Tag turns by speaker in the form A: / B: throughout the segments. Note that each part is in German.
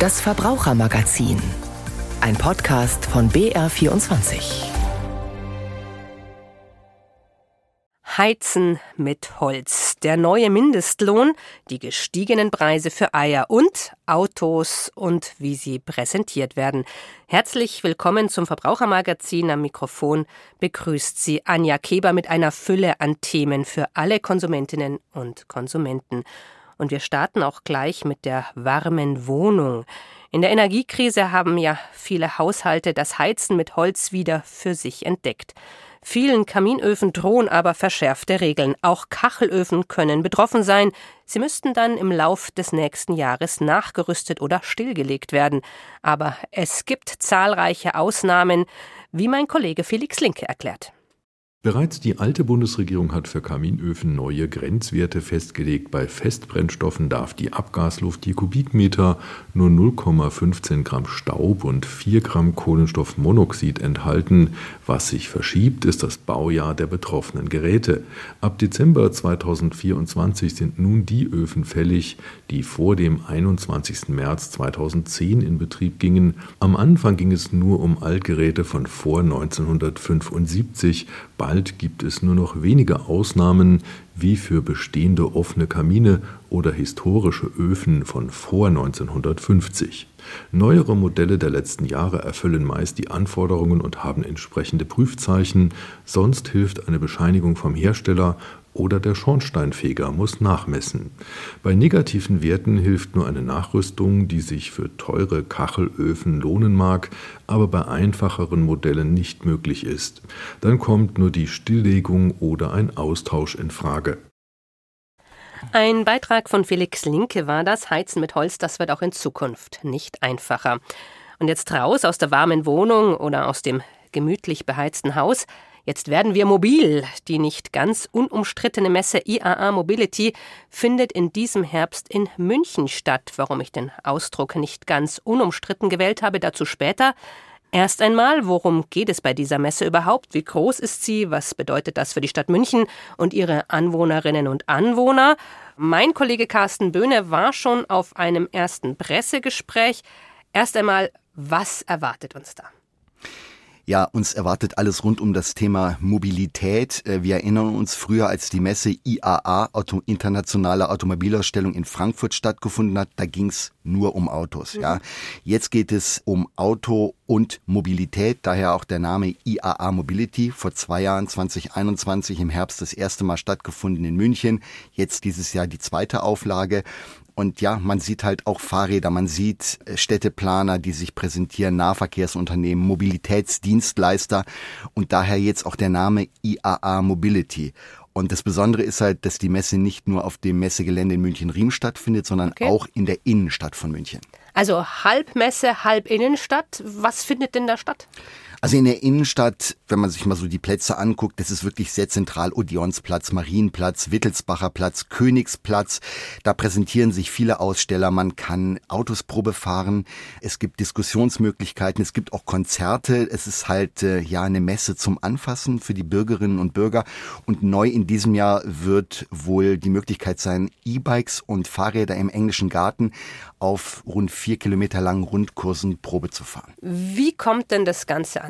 A: Das Verbrauchermagazin. Ein Podcast von BR24.
B: Heizen mit Holz, der neue Mindestlohn, die gestiegenen Preise für Eier und Autos und wie sie präsentiert werden. Herzlich willkommen zum Verbrauchermagazin. Am Mikrofon begrüßt Sie Anja Keber mit einer Fülle an Themen für alle Konsumentinnen und Konsumenten. Und wir starten auch gleich mit der warmen Wohnung. In der Energiekrise haben ja viele Haushalte das Heizen mit Holz wieder für sich entdeckt. Vielen Kaminöfen drohen aber verschärfte Regeln. Auch Kachelöfen können betroffen sein. Sie müssten dann im Lauf des nächsten Jahres nachgerüstet oder stillgelegt werden. Aber es gibt zahlreiche Ausnahmen, wie mein Kollege Felix Linke erklärt.
C: Bereits die alte Bundesregierung hat für Kaminöfen neue Grenzwerte festgelegt. Bei Festbrennstoffen darf die Abgasluft je Kubikmeter nur 0,15 Gramm Staub und 4 Gramm Kohlenstoffmonoxid enthalten. Was sich verschiebt, ist das Baujahr der betroffenen Geräte. Ab Dezember 2024 sind nun die Öfen fällig, die vor dem 21. März 2010 in Betrieb gingen. Am Anfang ging es nur um Altgeräte von vor 1975. Bald gibt es nur noch wenige Ausnahmen, wie für bestehende offene Kamine oder historische Öfen von vor 1950. Neuere Modelle der letzten Jahre erfüllen meist die Anforderungen und haben entsprechende Prüfzeichen, sonst hilft eine Bescheinigung vom Hersteller oder der Schornsteinfeger muss nachmessen. Bei negativen Werten hilft nur eine Nachrüstung, die sich für teure Kachelöfen lohnen mag, aber bei einfacheren Modellen nicht möglich ist. Dann kommt nur die Stilllegung oder ein Austausch in Frage.
B: Ein Beitrag von Felix Linke war das. Heizen mit Holz, das wird auch in Zukunft nicht einfacher. Und jetzt raus aus der warmen Wohnung oder aus dem gemütlich beheizten Haus. Jetzt werden wir mobil. Die nicht ganz unumstrittene Messe IAA Mobility findet in diesem Herbst in München statt. Warum ich den Ausdruck nicht ganz unumstritten gewählt habe, dazu später. Erst einmal, worum geht es bei dieser Messe überhaupt? Wie groß ist sie? Was bedeutet das für die Stadt München und ihre Anwohnerinnen und Anwohner? Mein Kollege Carsten Böhne war schon auf einem ersten Pressegespräch. Erst einmal, was erwartet uns da?
D: Ja, uns erwartet alles rund um das Thema Mobilität. Äh, wir erinnern uns früher, als die Messe IAA, Auto, Internationale Automobilausstellung in Frankfurt stattgefunden hat, da ging's nur um Autos. Mhm. Ja, jetzt geht es um Auto und Mobilität, daher auch der Name IAA Mobility. Vor zwei Jahren, 2021 im Herbst, das erste Mal stattgefunden in München. Jetzt dieses Jahr die zweite Auflage. Und ja, man sieht halt auch Fahrräder, man sieht äh, Städteplaner, die sich präsentieren, Nahverkehrsunternehmen, Mobilitätsdienstleister und daher jetzt auch der Name IAA Mobility. Und das Besondere ist halt, dass die Messe nicht nur auf dem Messegelände in München-Riem stattfindet, sondern okay. auch in der Innenstadt von München.
B: Also halb Messe, halb Innenstadt. Was findet denn da statt?
D: Also in der Innenstadt, wenn man sich mal so die Plätze anguckt, das ist wirklich sehr zentral. Odeonsplatz, Marienplatz, Wittelsbacher Platz, Königsplatz. Da präsentieren sich viele Aussteller. Man kann Autos Probe fahren. Es gibt Diskussionsmöglichkeiten. Es gibt auch Konzerte. Es ist halt äh, ja eine Messe zum Anfassen für die Bürgerinnen und Bürger. Und neu in diesem Jahr wird wohl die Möglichkeit sein, E-Bikes und Fahrräder im englischen Garten auf rund vier Kilometer langen Rundkursen Probe zu fahren.
B: Wie kommt denn das Ganze an?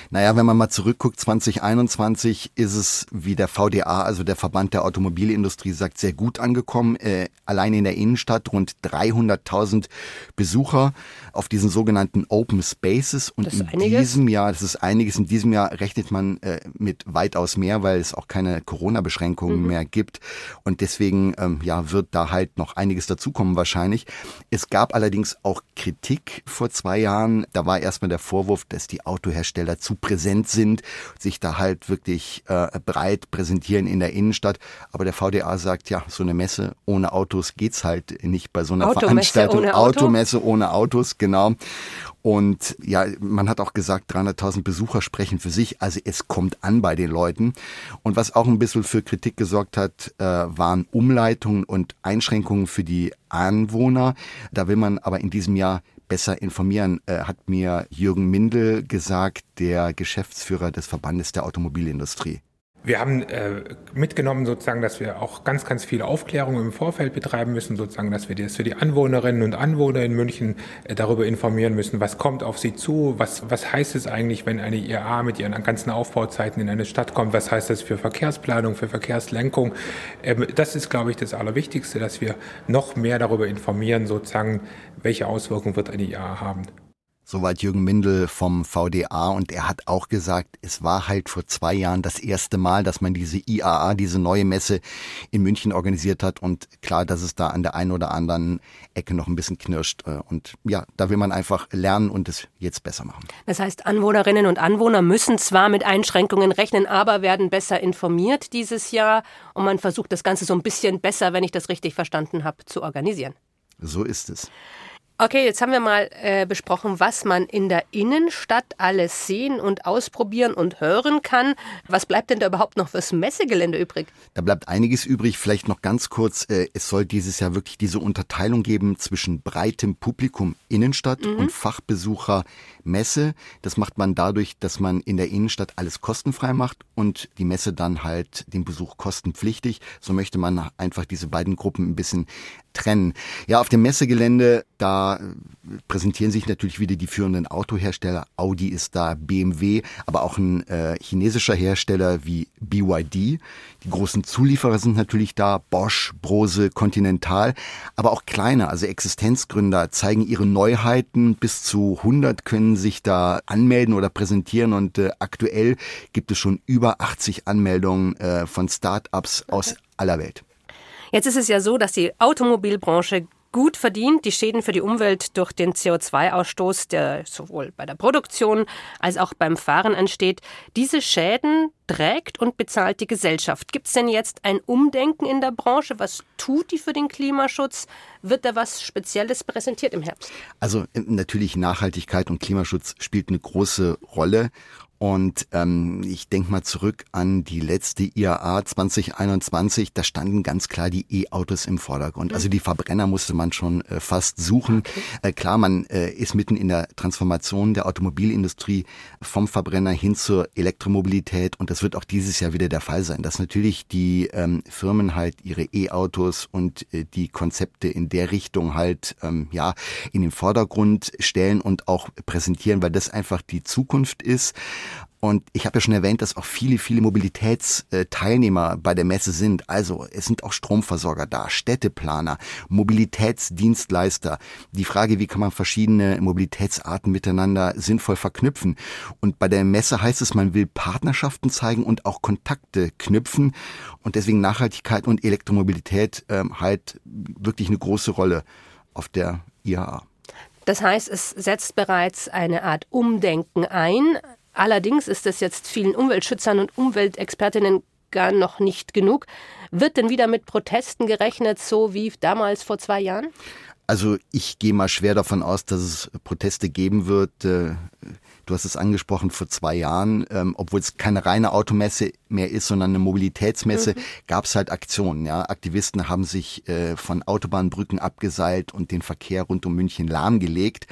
D: Naja, wenn man mal zurückguckt, 2021 ist es, wie der VDA, also der Verband der Automobilindustrie sagt, sehr gut angekommen. Äh, allein in der Innenstadt rund 300.000 Besucher auf diesen sogenannten Open Spaces. Und in einiges. diesem Jahr, das ist einiges, in diesem Jahr rechnet man äh, mit weitaus mehr, weil es auch keine Corona-Beschränkungen mhm. mehr gibt. Und deswegen ähm, ja, wird da halt noch einiges dazukommen wahrscheinlich. Es gab allerdings auch Kritik vor zwei Jahren. Da war erstmal der Vorwurf, dass die Autohersteller zu präsent sind, sich da halt wirklich äh, breit präsentieren in der Innenstadt. Aber der VDA sagt, ja, so eine Messe ohne Autos geht's halt nicht bei so einer Automesse Veranstaltung. Ohne Auto? Automesse ohne Autos, genau. Und ja, man hat auch gesagt, 300.000 Besucher sprechen für sich. Also es kommt an bei den Leuten. Und was auch ein bisschen für Kritik gesorgt hat, äh, waren Umleitungen und Einschränkungen für die Anwohner. Da will man aber in diesem Jahr besser informieren, äh, hat mir Jürgen Mindel gesagt, der Geschäftsführer des Verbandes der Automobilindustrie.
E: Wir haben äh, mitgenommen sozusagen, dass wir auch ganz, ganz viele Aufklärungen im Vorfeld betreiben müssen, sozusagen, dass wir das für die Anwohnerinnen und Anwohner in München äh, darüber informieren müssen, was kommt auf sie zu, was, was heißt es eigentlich, wenn eine IAA mit ihren ganzen Aufbauzeiten in eine Stadt kommt, was heißt das für Verkehrsplanung, für Verkehrslenkung. Ähm, das ist, glaube ich, das Allerwichtigste, dass wir noch mehr darüber informieren, sozusagen, welche Auswirkungen wird eine IAA haben.
D: Soweit Jürgen Mindel vom VDA und er hat auch gesagt, es war halt vor zwei Jahren das erste Mal, dass man diese IAA, diese neue Messe in München organisiert hat und klar, dass es da an der einen oder anderen Ecke noch ein bisschen knirscht äh, und ja, da will man einfach lernen und es jetzt besser machen.
B: Das heißt, Anwohnerinnen und Anwohner müssen zwar mit Einschränkungen rechnen, aber werden besser informiert dieses Jahr und man versucht das Ganze so ein bisschen besser, wenn ich das richtig verstanden habe, zu organisieren.
D: So ist es.
B: Okay, jetzt haben wir mal äh, besprochen, was man in der Innenstadt alles sehen und ausprobieren und hören kann. Was bleibt denn da überhaupt noch fürs Messegelände übrig?
D: Da bleibt einiges übrig. Vielleicht noch ganz kurz. Äh, es soll dieses Jahr wirklich diese Unterteilung geben zwischen breitem Publikum Innenstadt mhm. und Fachbesucher Messe. Das macht man dadurch, dass man in der Innenstadt alles kostenfrei macht und die Messe dann halt den Besuch kostenpflichtig. So möchte man einfach diese beiden Gruppen ein bisschen trennen. Ja, auf dem Messegelände, da äh, präsentieren sich natürlich wieder die führenden Autohersteller. Audi ist da, BMW, aber auch ein äh, chinesischer Hersteller wie BYD. Die großen Zulieferer sind natürlich da, Bosch, Brose, Continental, aber auch kleine, also Existenzgründer zeigen ihre Neuheiten. Bis zu 100 können sich da anmelden oder präsentieren und äh, aktuell gibt es schon über 80 Anmeldungen äh, von Start-ups aus aller Welt.
B: Jetzt ist es ja so, dass die Automobilbranche gut verdient. Die Schäden für die Umwelt durch den CO2-Ausstoß, der sowohl bei der Produktion als auch beim Fahren entsteht, diese Schäden trägt und bezahlt die Gesellschaft. Gibt es denn jetzt ein Umdenken in der Branche? Was tut die für den Klimaschutz? Wird da was Spezielles präsentiert im Herbst?
D: Also natürlich Nachhaltigkeit und Klimaschutz spielt eine große Rolle. Und ähm, ich denke mal zurück an die letzte IAA 2021, da standen ganz klar die E-Autos im Vordergrund. Also die Verbrenner musste man schon äh, fast suchen. Okay. Äh, klar, man äh, ist mitten in der Transformation der Automobilindustrie vom Verbrenner hin zur Elektromobilität und das wird auch dieses Jahr wieder der Fall sein, dass natürlich die ähm, Firmen halt ihre E-Autos und äh, die Konzepte in der Richtung halt ähm, ja in den Vordergrund stellen und auch präsentieren, weil das einfach die Zukunft ist. Und ich habe ja schon erwähnt, dass auch viele, viele Mobilitätsteilnehmer bei der Messe sind. Also es sind auch Stromversorger da, Städteplaner, Mobilitätsdienstleister. Die Frage, wie kann man verschiedene Mobilitätsarten miteinander sinnvoll verknüpfen. Und bei der Messe heißt es, man will Partnerschaften zeigen und auch Kontakte knüpfen. Und deswegen Nachhaltigkeit und Elektromobilität ähm, halt wirklich eine große Rolle auf der IAA.
B: Das heißt, es setzt bereits eine Art Umdenken ein. Allerdings ist es jetzt vielen Umweltschützern und Umweltexpertinnen gar noch nicht genug. Wird denn wieder mit Protesten gerechnet, so wie damals vor zwei Jahren?
D: Also ich gehe mal schwer davon aus, dass es Proteste geben wird. Du hast es angesprochen vor zwei Jahren, ähm, obwohl es keine reine Automesse mehr ist, sondern eine Mobilitätsmesse, mhm. gab es halt Aktionen. Ja, Aktivisten haben sich äh, von Autobahnbrücken abgeseilt und den Verkehr rund um München lahmgelegt.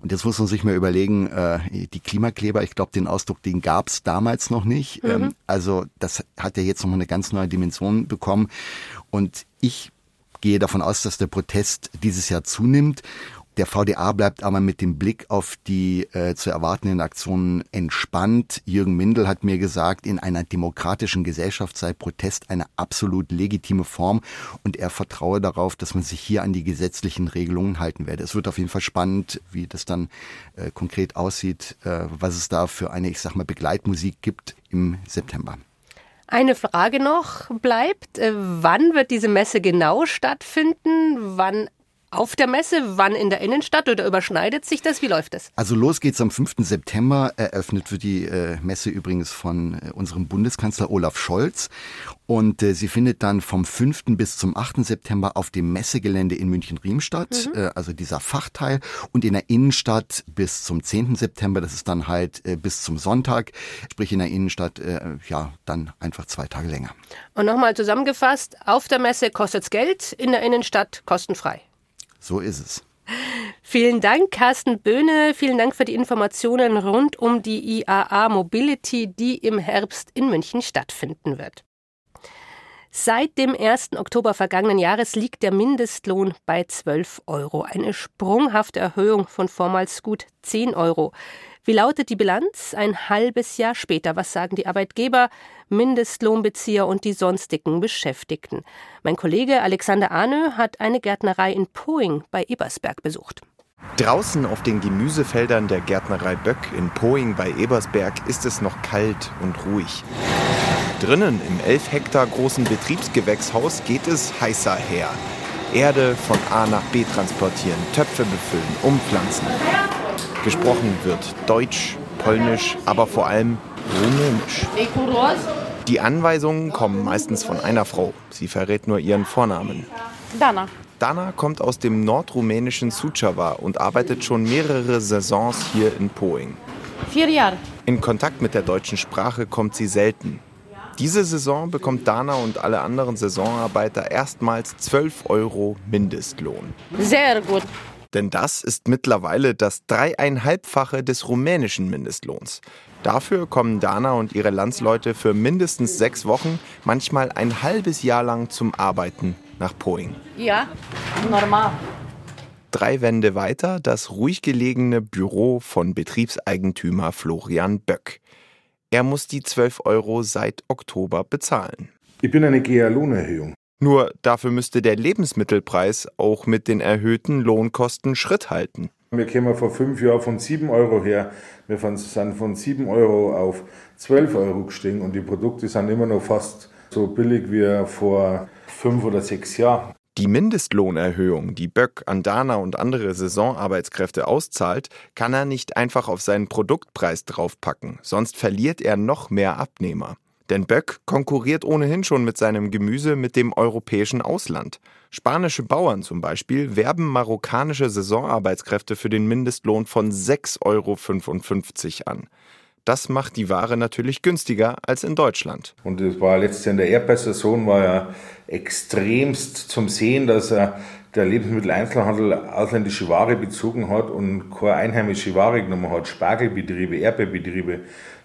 D: Und jetzt muss man sich mal überlegen, äh, die Klimakleber, ich glaube, den Ausdruck, den gab es damals noch nicht. Mhm. Ähm, also das hat ja jetzt nochmal eine ganz neue Dimension bekommen. Und ich gehe davon aus, dass der Protest dieses Jahr zunimmt. Der VDA bleibt aber mit dem Blick auf die äh, zu erwartenden Aktionen entspannt. Jürgen Mindel hat mir gesagt, in einer demokratischen Gesellschaft sei Protest eine absolut legitime Form und er vertraue darauf, dass man sich hier an die gesetzlichen Regelungen halten werde. Es wird auf jeden Fall spannend, wie das dann äh, konkret aussieht, äh, was es da für eine, ich sag mal, Begleitmusik gibt im September.
B: Eine Frage noch bleibt. Äh, wann wird diese Messe genau stattfinden? Wann auf der Messe? Wann in der Innenstadt oder überschneidet sich das? Wie läuft das?
D: Also los geht's am 5. September. Eröffnet wird die äh, Messe übrigens von äh, unserem Bundeskanzler Olaf Scholz. Und äh, sie findet dann vom 5. bis zum 8. September auf dem Messegelände in München-Riem statt, mhm. äh, also dieser Fachteil. Und in der Innenstadt bis zum 10. September, das ist dann halt äh, bis zum Sonntag, sprich in der Innenstadt, äh, ja, dann einfach zwei Tage länger.
B: Und nochmal zusammengefasst, auf der Messe kostet's Geld, in der Innenstadt kostenfrei.
D: So ist es.
B: Vielen Dank, Carsten Böhne. Vielen Dank für die Informationen rund um die IAA Mobility, die im Herbst in München stattfinden wird. Seit dem 1. Oktober vergangenen Jahres liegt der Mindestlohn bei 12 Euro. Eine sprunghafte Erhöhung von vormals gut 10 Euro. Wie lautet die Bilanz ein halbes Jahr später? Was sagen die Arbeitgeber, Mindestlohnbezieher und die sonstigen Beschäftigten? Mein Kollege Alexander Ahnö hat eine Gärtnerei in Poing bei Ebersberg besucht.
F: Draußen auf den Gemüsefeldern der Gärtnerei Böck in Poing bei Ebersberg ist es noch kalt und ruhig. Drinnen im 11 Hektar großen Betriebsgewächshaus geht es heißer her. Erde von A nach B transportieren, Töpfe befüllen, umpflanzen. Gesprochen wird Deutsch, Polnisch, aber vor allem Rumänisch. Die Anweisungen kommen meistens von einer Frau. Sie verrät nur ihren Vornamen.
G: Dana.
F: Dana kommt aus dem nordrumänischen Suceava und arbeitet schon mehrere Saisons hier in Poing.
G: Vier Jahre.
F: In Kontakt mit der deutschen Sprache kommt sie selten. Diese Saison bekommt Dana und alle anderen Saisonarbeiter erstmals 12 Euro Mindestlohn.
G: Sehr gut.
F: Denn das ist mittlerweile das dreieinhalbfache des rumänischen Mindestlohns. Dafür kommen Dana und ihre Landsleute für mindestens sechs Wochen, manchmal ein halbes Jahr lang zum Arbeiten nach Poing.
G: Ja, normal.
F: Drei Wände weiter das ruhig gelegene Büro von Betriebseigentümer Florian Böck. Er muss die 12 Euro seit Oktober bezahlen.
H: Ich bin eine GEA-Lohnerhöhung.
F: Nur dafür müsste der Lebensmittelpreis auch mit den erhöhten Lohnkosten Schritt halten.
H: Wir kämen vor fünf Jahren von 7 Euro her. Wir sind von 7 Euro auf 12 Euro gestiegen und die Produkte sind immer noch fast so billig wie vor fünf oder sechs Jahren.
F: Die Mindestlohnerhöhung, die Böck an Dana und andere Saisonarbeitskräfte auszahlt, kann er nicht einfach auf seinen Produktpreis draufpacken, sonst verliert er noch mehr Abnehmer. Denn Böck konkurriert ohnehin schon mit seinem Gemüse mit dem europäischen Ausland. Spanische Bauern zum Beispiel werben marokkanische Saisonarbeitskräfte für den Mindestlohn von 6,55 Euro an. Das macht die Ware natürlich günstiger als in Deutschland.
H: Und es war letztes Jahr in der Erdbeersaison war ja extremst zum Sehen, dass er der Lebensmitteleinzelhandel ausländische Ware bezogen hat und keine einheimische Ware genommen hat. Spargelbetriebe, Erdbeerbetriebe,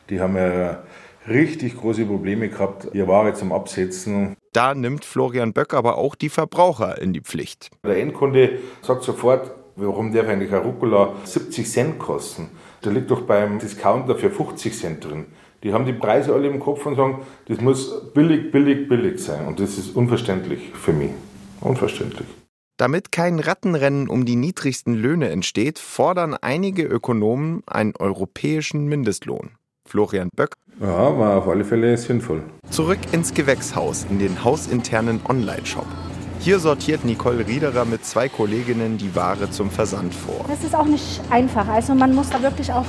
H: die haben ja richtig große Probleme gehabt, ihre Ware zum Absetzen.
F: Da nimmt Florian Böck aber auch die Verbraucher in die Pflicht.
H: Der Endkunde sagt sofort, warum darf eigentlich ein Rucola 70 Cent kosten? Da liegt doch beim Discounter für 50 Cent drin. Die haben die Preise alle im Kopf und sagen, das muss billig, billig, billig sein. Und das ist unverständlich für mich. Unverständlich.
F: Damit kein Rattenrennen um die niedrigsten Löhne entsteht, fordern einige Ökonomen einen europäischen Mindestlohn. Florian Böck.
H: Ja, war auf alle Fälle sinnvoll.
F: Zurück ins Gewächshaus, in den hausinternen Online-Shop. Hier sortiert Nicole Riederer mit zwei Kolleginnen die Ware zum Versand vor.
I: Das ist auch nicht einfach. Also man muss da wirklich auch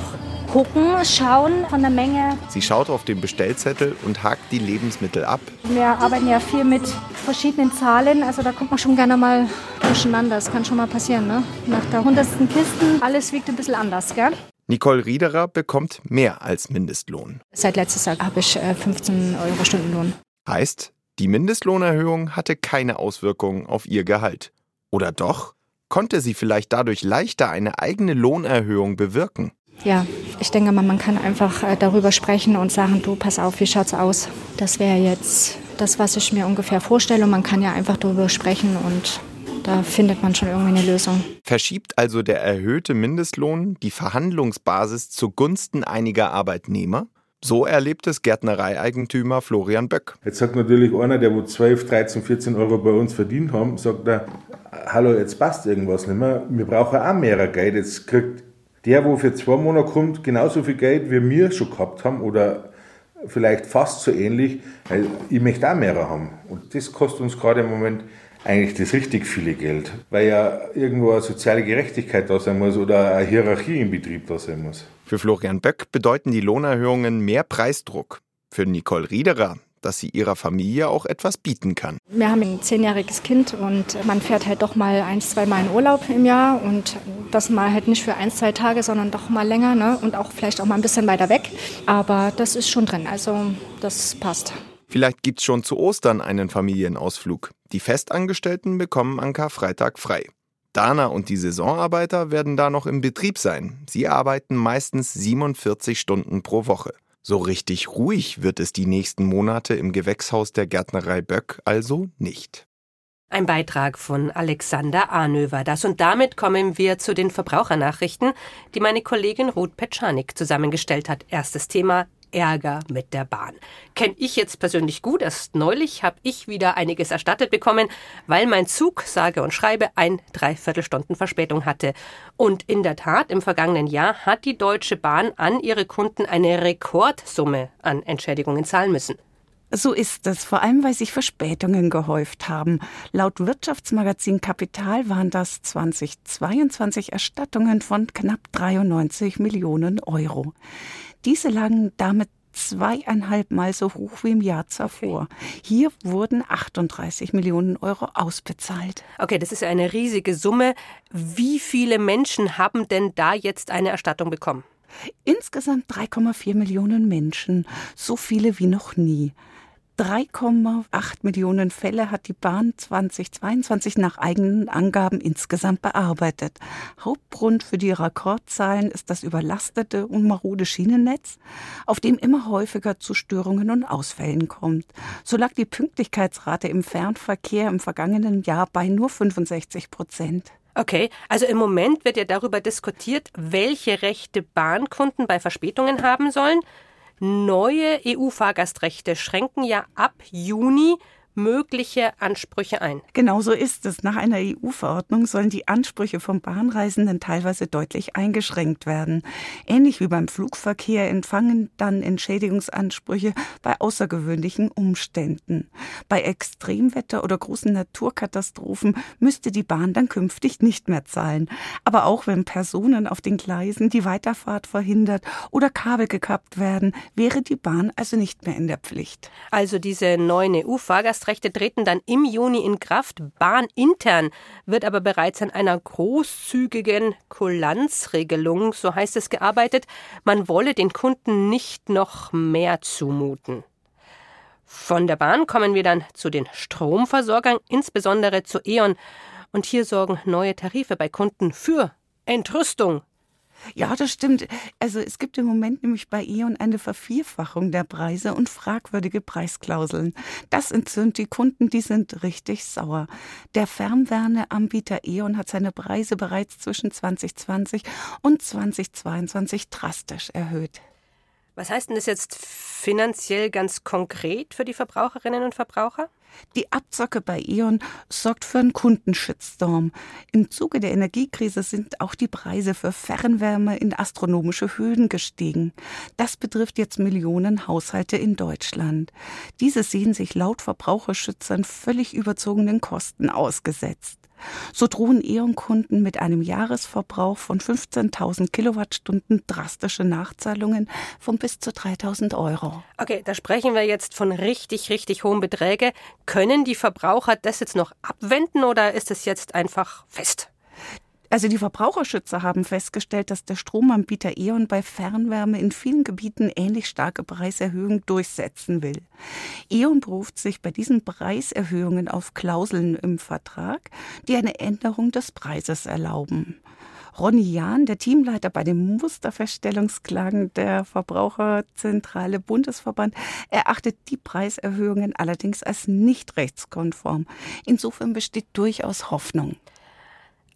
I: gucken, schauen von der Menge.
F: Sie schaut auf den Bestellzettel und hakt die Lebensmittel ab.
I: Wir arbeiten ja viel mit verschiedenen Zahlen, also da kommt man schon gerne mal durcheinander. Das kann schon mal passieren, ne? Nach der hundertsten Kisten, alles wiegt ein bisschen anders, gell?
F: Nicole Riederer bekommt mehr als Mindestlohn.
I: Seit letztes Jahr habe ich 15 äh, Euro Stundenlohn.
F: Heißt, die Mindestlohnerhöhung hatte keine Auswirkungen auf ihr Gehalt. Oder doch? Konnte sie vielleicht dadurch leichter eine eigene Lohnerhöhung bewirken?
I: Ja, ich denke mal, man kann einfach äh, darüber sprechen und sagen, du, pass auf, wie schaut's aus? Das wäre jetzt das, was ich mir ungefähr vorstelle. Und man kann ja einfach darüber sprechen und da findet man schon irgendwie eine Lösung.
F: Verschiebt also der erhöhte Mindestlohn die Verhandlungsbasis zugunsten einiger Arbeitnehmer? So erlebt es Gärtnereieigentümer Florian Böck.
H: Jetzt sagt natürlich einer, der wo 12, 13, 14 Euro bei uns verdient haben, sagt er, hallo, jetzt passt irgendwas nicht mehr. Wir brauchen auch mehr Geld. Jetzt kriegt der, wo für zwei Monate kommt, genauso viel Geld, wie wir schon gehabt haben oder vielleicht fast so ähnlich. Ich möchte auch mehr haben. Und das kostet uns gerade im Moment eigentlich das richtig viele Geld, weil ja irgendwo eine soziale Gerechtigkeit da sein muss oder eine Hierarchie im Betrieb da sein muss.
F: Für Florian Böck bedeuten die Lohnerhöhungen mehr Preisdruck. Für Nicole Riederer, dass sie ihrer Familie auch etwas bieten kann.
I: Wir haben ein zehnjähriges Kind und man fährt halt doch mal ein, zwei Mal in Urlaub im Jahr und das mal halt nicht für ein, zwei Tage, sondern doch mal länger ne? und auch vielleicht auch mal ein bisschen weiter weg. Aber das ist schon drin, also das passt.
F: Vielleicht gibt's schon zu Ostern einen Familienausflug. Die Festangestellten bekommen an Karfreitag frei. Dana und die Saisonarbeiter werden da noch im Betrieb sein. Sie arbeiten meistens 47 Stunden pro Woche. So richtig ruhig wird es die nächsten Monate im Gewächshaus der Gärtnerei Böck also nicht.
B: Ein Beitrag von Alexander Arnöver. Das und damit kommen wir zu den Verbrauchernachrichten, die meine Kollegin Ruth Petschanik zusammengestellt hat. Erstes Thema Ärger mit der Bahn. Kenne ich jetzt persönlich gut. Erst neulich habe ich wieder einiges erstattet bekommen, weil mein Zug, sage und schreibe, ein Dreiviertelstunden Verspätung hatte. Und in der Tat, im vergangenen Jahr hat die Deutsche Bahn an ihre Kunden eine Rekordsumme an Entschädigungen zahlen müssen.
J: So ist es, vor allem weil sich Verspätungen gehäuft haben. Laut Wirtschaftsmagazin Kapital waren das 2022 Erstattungen von knapp 93 Millionen Euro. Diese lagen damit zweieinhalb Mal so hoch wie im Jahr zuvor. Hier wurden 38 Millionen Euro ausbezahlt.
B: Okay, das ist eine riesige Summe. Wie viele Menschen haben denn da jetzt eine Erstattung bekommen?
J: Insgesamt 3,4 Millionen Menschen, so viele wie noch nie. 3,8 Millionen Fälle hat die Bahn 2022 nach eigenen Angaben insgesamt bearbeitet. Hauptgrund für die Rekordzahlen ist das überlastete und marode Schienennetz, auf dem immer häufiger zu Störungen und Ausfällen kommt. So lag die Pünktlichkeitsrate im Fernverkehr im vergangenen Jahr bei nur 65 Prozent.
B: Okay, also im Moment wird ja darüber diskutiert, welche Rechte Bahnkunden bei Verspätungen haben sollen. Neue EU-Fahrgastrechte schränken ja ab Juni mögliche Ansprüche ein.
J: Genau so ist es. Nach einer EU-Verordnung sollen die Ansprüche von Bahnreisenden teilweise deutlich eingeschränkt werden. Ähnlich wie beim Flugverkehr empfangen dann Entschädigungsansprüche bei außergewöhnlichen Umständen. Bei Extremwetter oder großen Naturkatastrophen müsste die Bahn dann künftig nicht mehr zahlen. Aber auch wenn Personen auf den Gleisen die Weiterfahrt verhindert oder Kabel gekappt werden, wäre die Bahn also nicht mehr in der Pflicht.
B: Also diese neuen EU-Fahrgastrechte Fahrgastrechte treten dann im Juni in Kraft. Bahnintern wird aber bereits an einer großzügigen Kulanzregelung, so heißt es, gearbeitet. Man wolle den Kunden nicht noch mehr zumuten. Von der Bahn kommen wir dann zu den Stromversorgern, insbesondere zu E.ON. Und hier sorgen neue Tarife bei Kunden für Entrüstung.
J: Ja, das stimmt. Also es gibt im Moment nämlich bei E.ON eine Vervierfachung der Preise und fragwürdige Preisklauseln. Das entzündet die Kunden, die sind richtig sauer. Der Fernwärmeanbieter E.ON hat seine Preise bereits zwischen 2020 und 2022 drastisch erhöht.
B: Was heißt denn das jetzt finanziell ganz konkret für die Verbraucherinnen und Verbraucher?
J: Die Abzocke bei E.ON sorgt für einen Kundenshitstorm. Im Zuge der Energiekrise sind auch die Preise für Fernwärme in astronomische Höhen gestiegen. Das betrifft jetzt Millionen Haushalte in Deutschland. Diese sehen sich laut Verbraucherschützern völlig überzogenen Kosten ausgesetzt. So drohen E.ON-Kunden mit einem Jahresverbrauch von 15.000 Kilowattstunden drastische Nachzahlungen von bis zu 3.000 Euro.
B: Okay, da sprechen wir jetzt von richtig, richtig hohen Beträgen. Können die Verbraucher das jetzt noch abwenden oder ist es jetzt einfach fest?
J: Also die Verbraucherschützer haben festgestellt, dass der Stromanbieter E.ON bei Fernwärme in vielen Gebieten ähnlich starke Preiserhöhungen durchsetzen will. E.ON beruft sich bei diesen Preiserhöhungen auf Klauseln im Vertrag, die eine Änderung des Preises erlauben. Ronny Jahn, der Teamleiter bei den Musterfeststellungsklagen der Verbraucherzentrale Bundesverband, erachtet die Preiserhöhungen allerdings als nicht rechtskonform. Insofern besteht durchaus Hoffnung.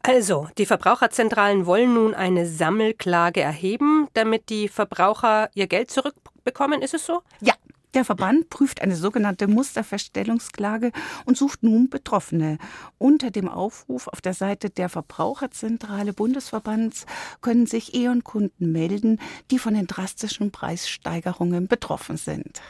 B: Also, die Verbraucherzentralen wollen nun eine Sammelklage erheben, damit die Verbraucher ihr Geld zurückbekommen, ist es so?
J: Ja. Der Verband prüft eine sogenannte Musterverstellungsklage und sucht nun Betroffene. Unter dem Aufruf auf der Seite der Verbraucherzentrale Bundesverbands können sich E.ON-Kunden melden, die von den drastischen Preissteigerungen betroffen sind.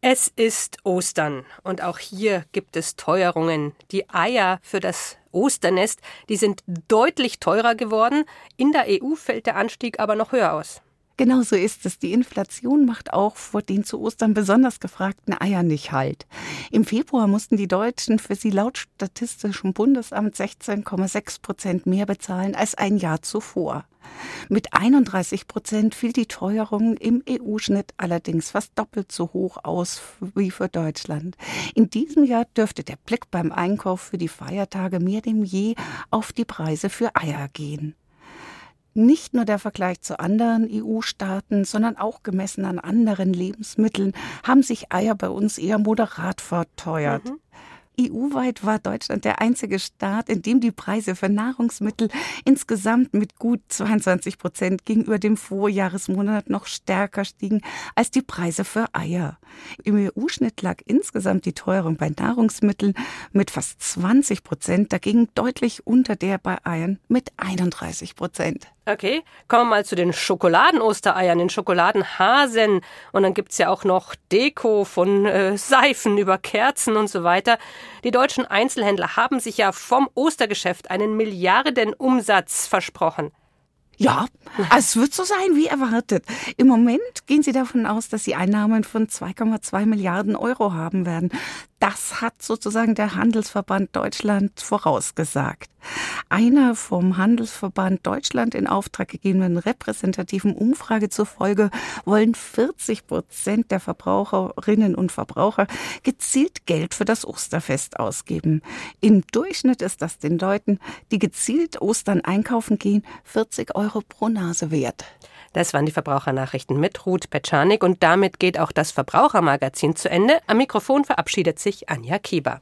B: Es ist Ostern und auch hier gibt es Teuerungen. Die Eier für das Osternest, die sind deutlich teurer geworden. In der EU fällt der Anstieg aber noch höher aus.
J: Genau so ist es. Die Inflation macht auch vor den zu Ostern besonders gefragten Eiern nicht halt. Im Februar mussten die Deutschen für sie laut Statistischem Bundesamt 16,6 Prozent mehr bezahlen als ein Jahr zuvor. Mit 31 Prozent fiel die Teuerung im EU-Schnitt allerdings fast doppelt so hoch aus wie für Deutschland. In diesem Jahr dürfte der Blick beim Einkauf für die Feiertage mehr denn je auf die Preise für Eier gehen. Nicht nur der Vergleich zu anderen EU-Staaten, sondern auch gemessen an anderen Lebensmitteln haben sich Eier bei uns eher moderat verteuert. Mhm. EU-weit war Deutschland der einzige Staat, in dem die Preise für Nahrungsmittel insgesamt mit gut 22 Prozent gegenüber dem Vorjahresmonat noch stärker stiegen als die Preise für Eier. Im EU-Schnitt lag insgesamt die Teuerung bei Nahrungsmitteln mit fast 20 Prozent, dagegen deutlich unter der bei Eiern mit 31 Prozent.
B: Okay, kommen wir mal zu den Schokoladen-Ostereiern, den Schokoladenhasen. Und dann gibt's ja auch noch Deko von äh, Seifen über Kerzen und so weiter. Die deutschen Einzelhändler haben sich ja vom Ostergeschäft einen Milliardenumsatz versprochen.
J: Ja, es wird so sein wie erwartet. Im Moment gehen sie davon aus, dass sie Einnahmen von 2,2 Milliarden Euro haben werden. Das hat sozusagen der Handelsverband Deutschland vorausgesagt. Einer vom Handelsverband Deutschland in Auftrag gegebenen repräsentativen Umfrage zufolge wollen 40 Prozent der Verbraucherinnen und Verbraucher gezielt Geld für das Osterfest ausgeben. Im Durchschnitt ist das den Leuten, die gezielt Ostern einkaufen gehen, 40 Euro pro Nase wert.
B: Das waren die Verbrauchernachrichten mit Ruth Petschanik und damit geht auch das Verbrauchermagazin zu Ende. Am Mikrofon verabschiedet sich Anja Kieber.